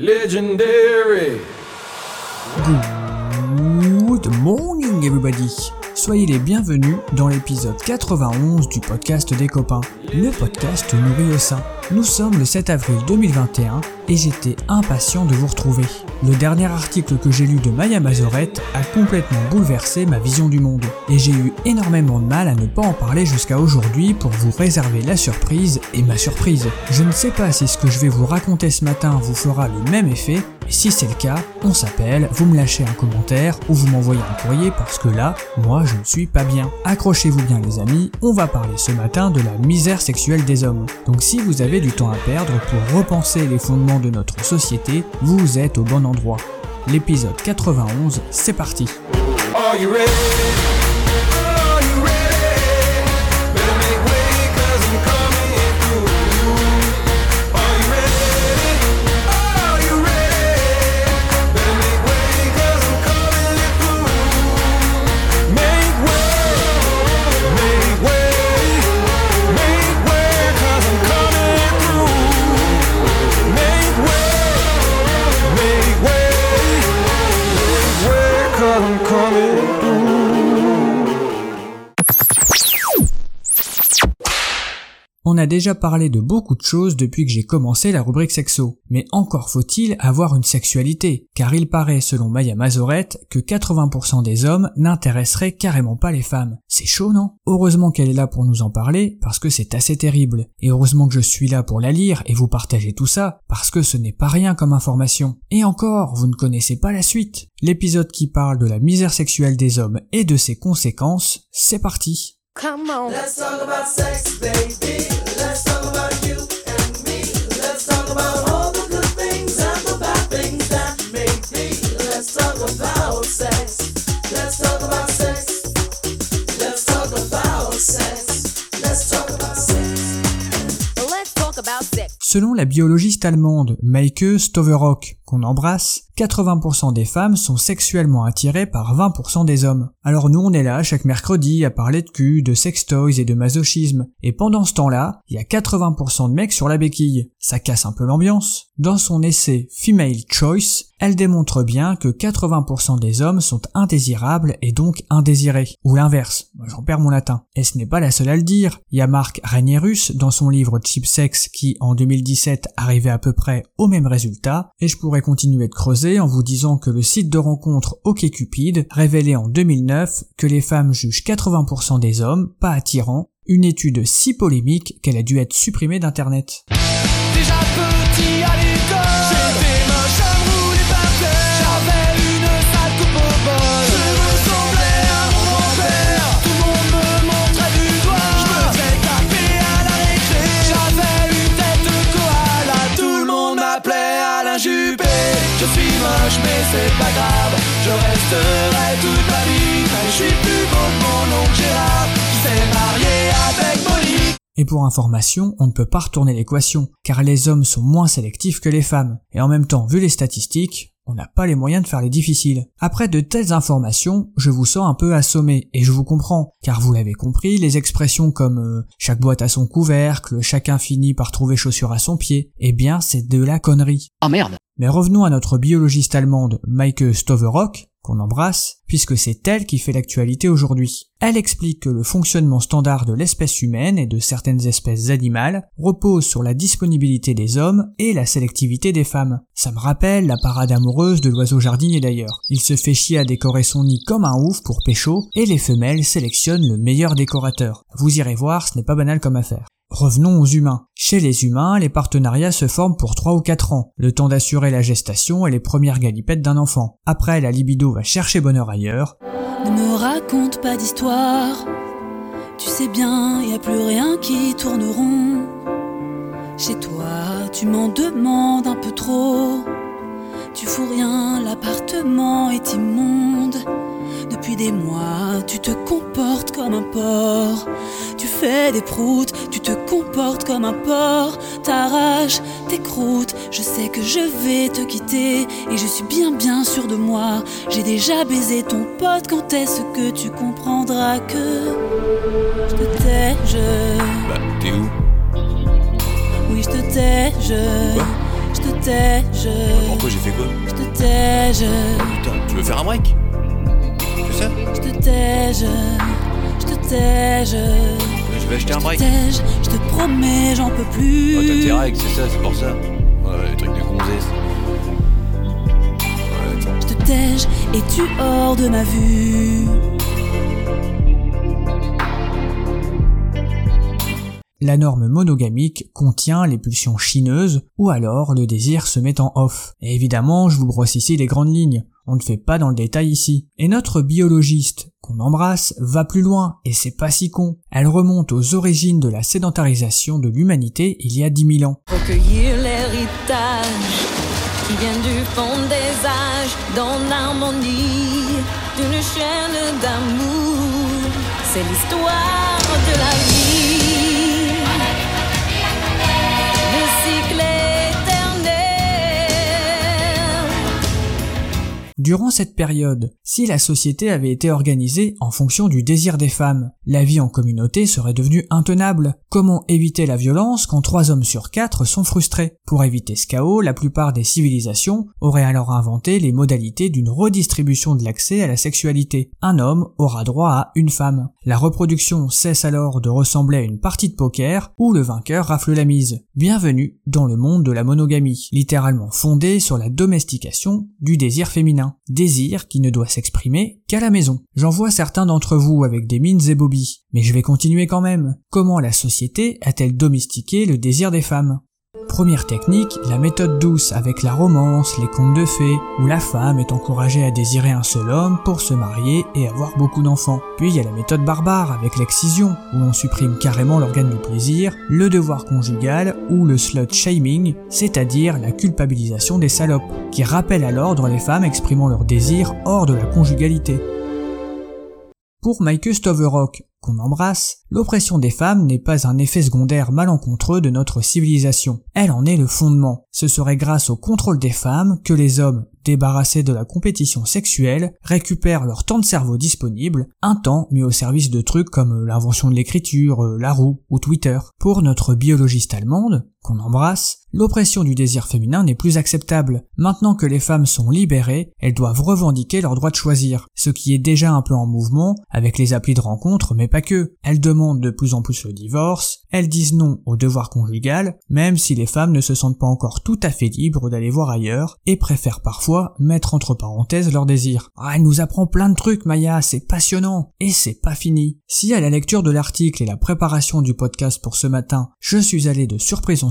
Legendary. Good morning everybody Soyez les bienvenus dans l'épisode 91 du podcast des copains, le podcast nourri au sein. Nous sommes le 7 avril 2021 et j'étais impatient de vous retrouver. Le dernier article que j'ai lu de Maya Mazorette a complètement bouleversé ma vision du monde et j'ai eu énormément de mal à ne pas en parler jusqu'à aujourd'hui pour vous réserver la surprise et ma surprise. Je ne sais pas si ce que je vais vous raconter ce matin vous fera le même effet, et si c'est le cas, on s'appelle, vous me lâchez un commentaire ou vous m'envoyez un courrier parce que là, moi je ne suis pas bien. Accrochez-vous bien les amis, on va parler ce matin de la misère sexuelle des hommes. Donc si vous avez du temps à perdre pour repenser les fondements de notre société, vous êtes au bon endroit. L'épisode 91, c'est parti. A déjà parlé de beaucoup de choses depuis que j'ai commencé la rubrique sexo, mais encore faut-il avoir une sexualité, car il paraît selon Maya Mazorette que 80% des hommes n'intéresseraient carrément pas les femmes. C'est chaud non? Heureusement qu'elle est là pour nous en parler, parce que c'est assez terrible, et heureusement que je suis là pour la lire et vous partager tout ça, parce que ce n'est pas rien comme information. Et encore, vous ne connaissez pas la suite. L'épisode qui parle de la misère sexuelle des hommes et de ses conséquences, c'est parti. Come on. Let's talk about sex, baby. Let's talk about you and me. Let's talk about all the good things and the bad things that make me. Let's talk about sex. Let's talk about sex. Let's talk about sex. Let's talk about sex. Let's talk about sex. Selon la biologiste allemande Maike Stoverock, qu'on embrasse, 80% des femmes sont sexuellement attirées par 20% des hommes. Alors nous on est là chaque mercredi à parler de cul, de sextoys et de masochisme, et pendant ce temps-là, il y a 80% de mecs sur la béquille. Ça casse un peu l'ambiance. Dans son essai Female Choice, elle démontre bien que 80% des hommes sont indésirables et donc indésirés. Ou l'inverse, j'en perds mon latin. Et ce n'est pas la seule à le dire. Il y a Marc Rainierus dans son livre Cheap Sex qui en 2017 arrivait à peu près au même résultat, et je pourrais continuer de creuser en vous disant que le site de rencontre OkCupid révélait en 2009 que les femmes jugent 80% des hommes pas attirants, une étude si polémique qu'elle a dû être supprimée d'internet. Pour information, on ne peut pas retourner l'équation, car les hommes sont moins sélectifs que les femmes. Et en même temps, vu les statistiques, on n'a pas les moyens de faire les difficiles. Après de telles informations, je vous sens un peu assommé, et je vous comprends, car vous l'avez compris, les expressions comme euh, chaque boîte a son couvercle, chacun finit par trouver chaussure à son pied, eh bien c'est de la connerie. Oh merde Mais revenons à notre biologiste allemande Maike Stoverock, embrasse, puisque c'est elle qui fait l'actualité aujourd'hui. Elle explique que le fonctionnement standard de l'espèce humaine et de certaines espèces animales repose sur la disponibilité des hommes et la sélectivité des femmes. Ça me rappelle la parade amoureuse de l'oiseau jardinier d'ailleurs. Il se fait chier à décorer son nid comme un ouf pour pécho, et les femelles sélectionnent le meilleur décorateur. Vous irez voir, ce n'est pas banal comme affaire. Revenons aux humains. Chez les humains, les partenariats se forment pour 3 ou 4 ans, le temps d'assurer la gestation et les premières galipettes d'un enfant. Après, la libido va chercher bonheur ailleurs, Ne me raconte pas d'histoire. Tu sais bien, y a plus rien qui tourne rond. Chez toi, tu m'en demandes un peu trop. Tu fous rien, l'appartement est immonde. Depuis des mois, tu te comportes comme un porc. Tu fais des proutes, tu te comportes comme un porc. T'arraches tes croûtes, je sais que je vais te quitter. Et je suis bien bien sûr de moi. J'ai déjà baisé ton pote, quand est-ce que tu comprendras que je te tais, je. Bah, t'es où? Oui, je te tais, je. Quoi? Je te tais, je. Pourquoi j'ai fait quoi? Je te tais, je. Putain, tu veux faire un break? Ça? Je te tais, je. Je te tais, je. Je vais acheter un Je te break. tais, je. Je te promets, j'en peux Oh, plus. t'as tes règles, c'est ça, c'est pour ça. Ouais, les trucs de gonzesse. Ouais. Je te tais, je. et tu hors de ma vue. La norme monogamique contient les pulsions chineuses ou alors le désir se met en off. Et évidemment, je vous brosse ici les grandes lignes. On ne fait pas dans le détail ici. Et notre biologiste, qu'on embrasse, va plus loin, et c'est pas si con. Elle remonte aux origines de la sédentarisation de l'humanité il y a 10 000 ans. Recueillir l'héritage qui vient du fond des âges dans l'harmonie d'une chaîne d'amour. C'est l'histoire de la vie. Durant cette période, si la société avait été organisée en fonction du désir des femmes, la vie en communauté serait devenue intenable. Comment éviter la violence quand trois hommes sur quatre sont frustrés? Pour éviter ce chaos, la plupart des civilisations auraient alors inventé les modalités d'une redistribution de l'accès à la sexualité. Un homme aura droit à une femme. La reproduction cesse alors de ressembler à une partie de poker où le vainqueur rafle la mise. Bienvenue dans le monde de la monogamie, littéralement fondée sur la domestication du désir féminin. Désir qui ne doit s'exprimer qu'à la maison. J'en vois certains d'entre vous avec des mines et bobies, mais je vais continuer quand même. Comment la société a-t-elle domestiqué le désir des femmes? Première technique, la méthode douce avec la romance, les contes de fées, où la femme est encouragée à désirer un seul homme pour se marier et avoir beaucoup d'enfants. Puis il y a la méthode barbare avec l'excision, où on supprime carrément l'organe du plaisir, le devoir conjugal ou le slut shaming, c'est-à-dire la culpabilisation des salopes, qui rappelle à l'ordre les femmes exprimant leur désir hors de la conjugalité. Pour Maike Stoverock, embrasse, l'oppression des femmes n'est pas un effet secondaire malencontreux de notre civilisation. Elle en est le fondement. Ce serait grâce au contrôle des femmes que les hommes, débarrassés de la compétition sexuelle, récupèrent leur temps de cerveau disponible, un temps mis au service de trucs comme l'invention de l'écriture, la roue ou Twitter. Pour notre biologiste allemande, qu'on embrasse, l'oppression du désir féminin n'est plus acceptable. Maintenant que les femmes sont libérées, elles doivent revendiquer leur droit de choisir, ce qui est déjà un peu en mouvement avec les applis de rencontre, mais pas que. Elles demandent de plus en plus le divorce, elles disent non au devoir conjugal, même si les femmes ne se sentent pas encore tout à fait libres d'aller voir ailleurs, et préfèrent parfois mettre entre parenthèses leur désir. Ah, elle nous apprend plein de trucs, Maya, c'est passionnant. Et c'est pas fini. Si à la lecture de l'article et la préparation du podcast pour ce matin, je suis allé de surprise en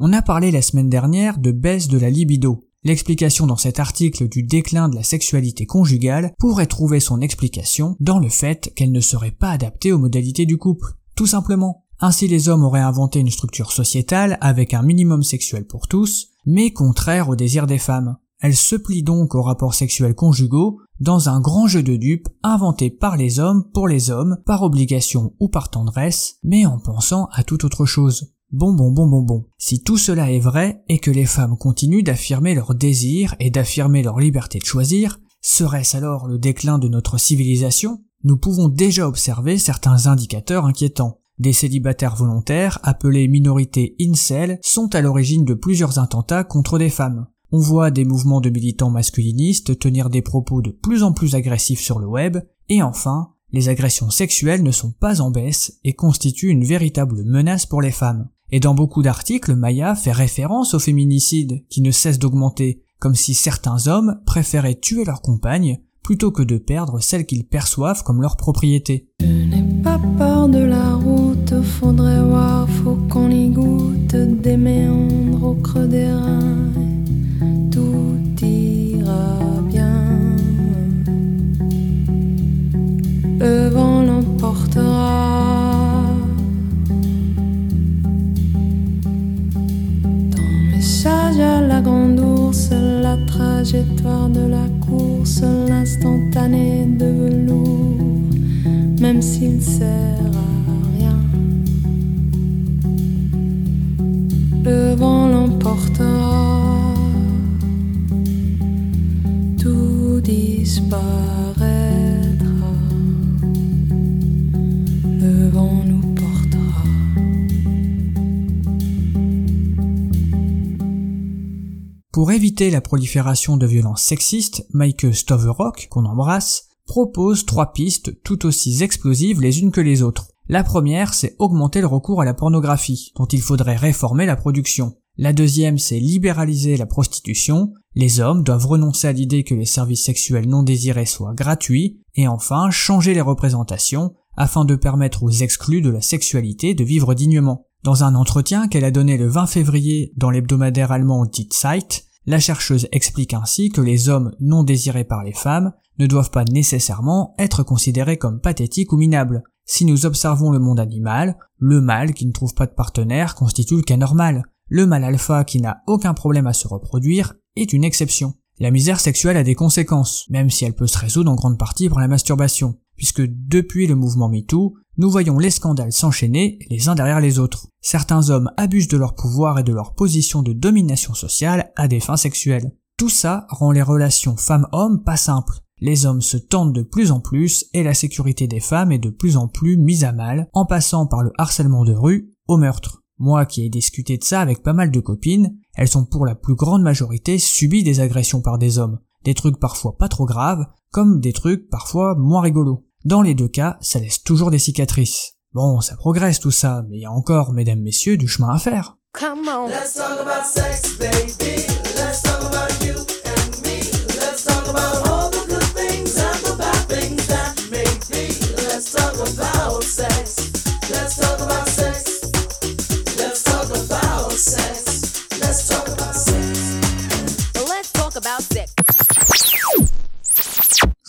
On a parlé la semaine dernière de baisse de la libido. L'explication dans cet article du déclin de la sexualité conjugale pourrait trouver son explication dans le fait qu'elle ne serait pas adaptée aux modalités du couple. Tout simplement. Ainsi les hommes auraient inventé une structure sociétale avec un minimum sexuel pour tous, mais contraire au désir des femmes. Elle se plie donc aux rapports sexuels conjugaux dans un grand jeu de dupes inventé par les hommes pour les hommes, par obligation ou par tendresse, mais en pensant à toute autre chose. Bon bon bon bon bon. Si tout cela est vrai et que les femmes continuent d'affirmer leur désir et d'affirmer leur liberté de choisir, serait-ce alors le déclin de notre civilisation? Nous pouvons déjà observer certains indicateurs inquiétants. Des célibataires volontaires, appelés minorités incel, sont à l'origine de plusieurs attentats contre des femmes. On voit des mouvements de militants masculinistes tenir des propos de plus en plus agressifs sur le web, et enfin, les agressions sexuelles ne sont pas en baisse et constituent une véritable menace pour les femmes. Et dans beaucoup d'articles, Maya fait référence au féminicide, qui ne cesse d'augmenter, comme si certains hommes préféraient tuer leur compagne plutôt que de perdre celle qu'ils perçoivent comme leur propriété. le vent l'emportera. Ton message à la grande ours, la trajectoire de la course, l'instantané de velours, même s'il ne sert à rien. Le vent l'emportera, tout disparaît. Pour éviter la prolifération de violences sexistes, Mike Stoverock, qu'on embrasse, propose trois pistes tout aussi explosives les unes que les autres. La première, c'est augmenter le recours à la pornographie, dont il faudrait réformer la production. La deuxième, c'est libéraliser la prostitution. Les hommes doivent renoncer à l'idée que les services sexuels non désirés soient gratuits. Et enfin, changer les représentations afin de permettre aux exclus de la sexualité de vivre dignement. Dans un entretien qu'elle a donné le 20 février dans l'hebdomadaire allemand Die Zeit, la chercheuse explique ainsi que les hommes non désirés par les femmes ne doivent pas nécessairement être considérés comme pathétiques ou minables. Si nous observons le monde animal, le mâle qui ne trouve pas de partenaire constitue le cas normal. Le mâle alpha qui n'a aucun problème à se reproduire est une exception. La misère sexuelle a des conséquences, même si elle peut se résoudre en grande partie par la masturbation, puisque depuis le mouvement MeToo, nous voyons les scandales s'enchaîner les uns derrière les autres. Certains hommes abusent de leur pouvoir et de leur position de domination sociale à des fins sexuelles. Tout ça rend les relations femmes-hommes pas simples. Les hommes se tentent de plus en plus et la sécurité des femmes est de plus en plus mise à mal en passant par le harcèlement de rue au meurtre. Moi qui ai discuté de ça avec pas mal de copines, elles sont pour la plus grande majorité subies des agressions par des hommes. Des trucs parfois pas trop graves, comme des trucs parfois moins rigolos. Dans les deux cas, ça laisse toujours des cicatrices. Bon, ça progresse tout ça, mais il y a encore, mesdames, messieurs, du chemin à faire. Come on. Let's talk about sex, baby.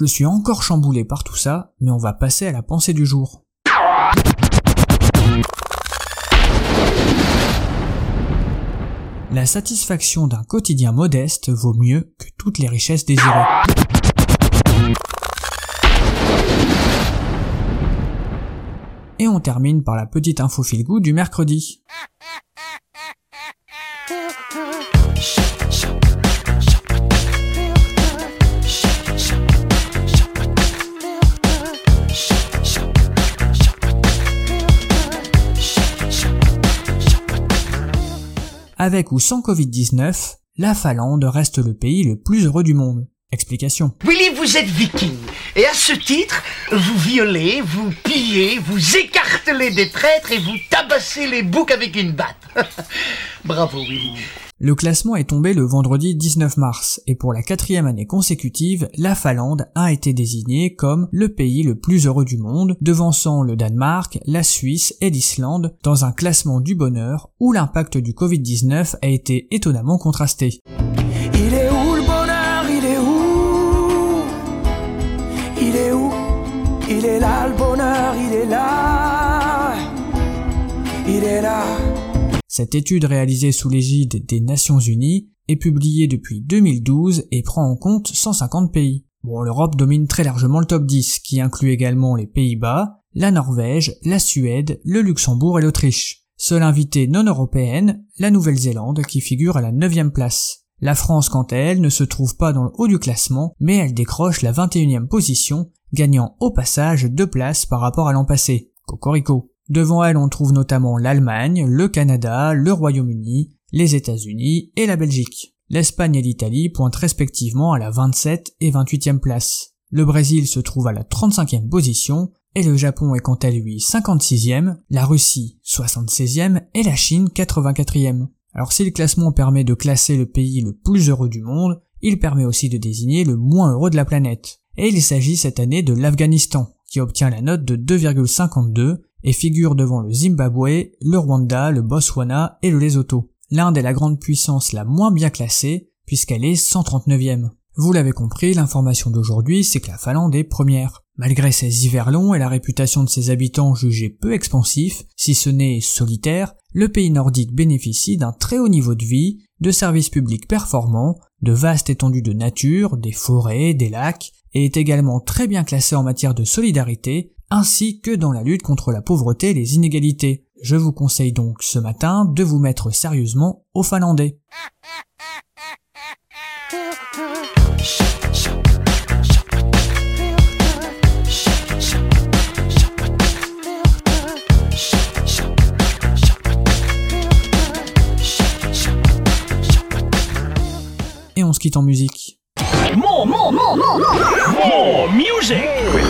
Je suis encore chamboulé par tout ça, mais on va passer à la pensée du jour. La satisfaction d'un quotidien modeste vaut mieux que toutes les richesses désirées. Et on termine par la petite info feel du mercredi. Avec ou sans Covid-19, la Finlande reste le pays le plus heureux du monde. Explication. Willy, vous êtes viking. Et à ce titre, vous violez, vous pillez, vous écartelez des traîtres et vous tabassez les boucs avec une batte. Bravo, Willy. Le classement est tombé le vendredi 19 mars, et pour la quatrième année consécutive, la Finlande a été désignée comme le pays le plus heureux du monde, devançant le Danemark, la Suisse et l'Islande dans un classement du bonheur où l'impact du Covid-19 a été étonnamment contrasté. Cette étude réalisée sous l'égide des Nations Unies est publiée depuis 2012 et prend en compte 150 pays. Bon, l'Europe domine très largement le top 10, qui inclut également les Pays-Bas, la Norvège, la Suède, le Luxembourg et l'Autriche. Seule invitée non européenne, la Nouvelle-Zélande, qui figure à la 9 place. La France, quant à elle, ne se trouve pas dans le haut du classement, mais elle décroche la 21e position, gagnant au passage deux places par rapport à l'an passé. Cocorico. Devant elle, on trouve notamment l'Allemagne, le Canada, le Royaume-Uni, les États-Unis et la Belgique. L'Espagne et l'Italie pointent respectivement à la 27 et 28e place. Le Brésil se trouve à la 35e position, et le Japon est quant à lui 56e, la Russie 76e et la Chine 84e. Alors si le classement permet de classer le pays le plus heureux du monde, il permet aussi de désigner le moins heureux de la planète. Et il s'agit cette année de l'Afghanistan, qui obtient la note de 2,52 et figurent devant le Zimbabwe, le Rwanda, le Botswana et le Lesotho. L'Inde est la grande puissance la moins bien classée puisqu'elle est 139e. Vous l'avez compris, l'information d'aujourd'hui, c'est que la Finlande est première. Malgré ses hivers longs et la réputation de ses habitants jugés peu expansifs, si ce n'est solitaire, le pays nordique bénéficie d'un très haut niveau de vie, de services publics performants, de vastes étendues de nature, des forêts, des lacs, et est également très bien classé en matière de solidarité, ainsi que dans la lutte contre la pauvreté et les inégalités. Je vous conseille donc ce matin de vous mettre sérieusement au finlandais. Et on se quitte en musique. More, more, more, more, more, music. We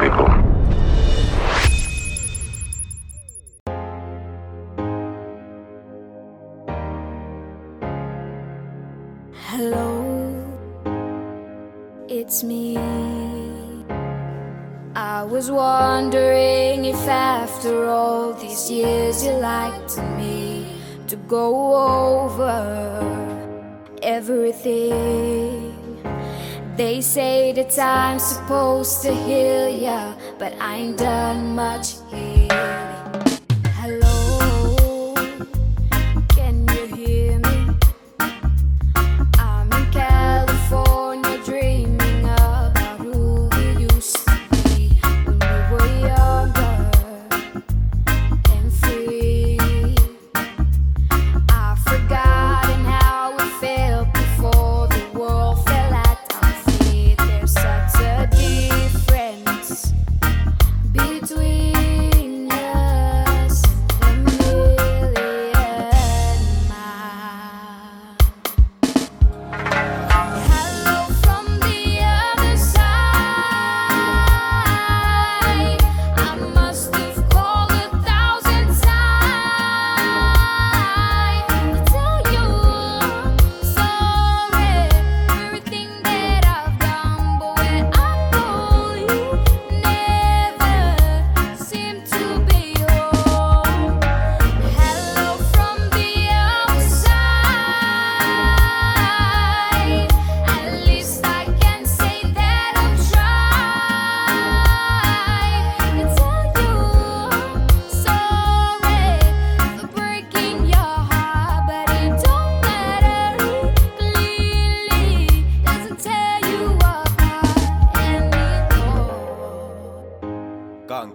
people. Hello, it's me. I was wondering if after all these years you liked me to go over everything. They say that I'm supposed to heal ya, but I ain't done much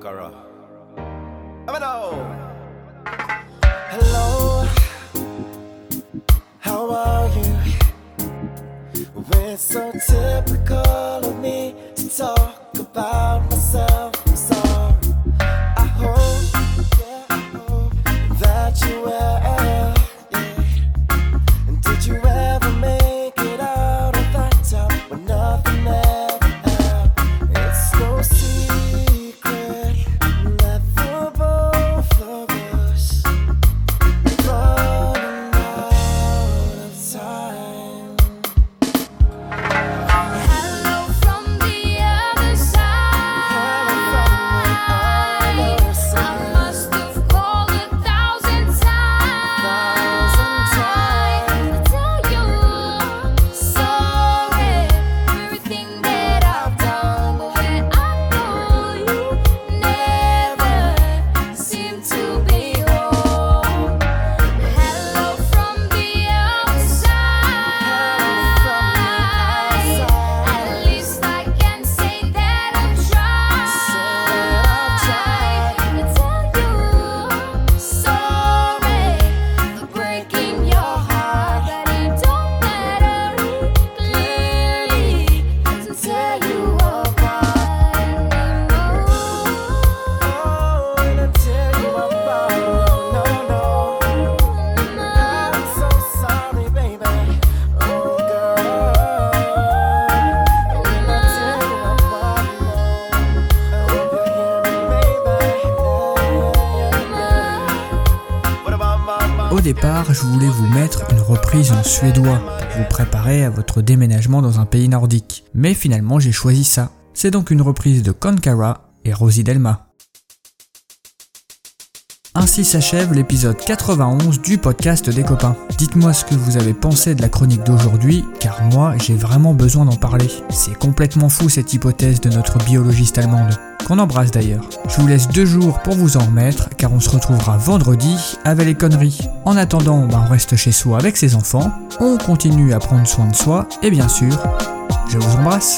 Akara. Hello, how are you? We're so typical. je voulais vous mettre une reprise en suédois pour vous préparer à votre déménagement dans un pays nordique. Mais finalement, j'ai choisi ça. C'est donc une reprise de Konkara et Rosie Delma. Ainsi s'achève l'épisode 91 du podcast des copains. Dites-moi ce que vous avez pensé de la chronique d'aujourd'hui, car moi j'ai vraiment besoin d'en parler. C'est complètement fou cette hypothèse de notre biologiste allemande, qu'on embrasse d'ailleurs. Je vous laisse deux jours pour vous en remettre, car on se retrouvera vendredi avec les conneries. En attendant, bah, on reste chez soi avec ses enfants, on continue à prendre soin de soi, et bien sûr, je vous embrasse.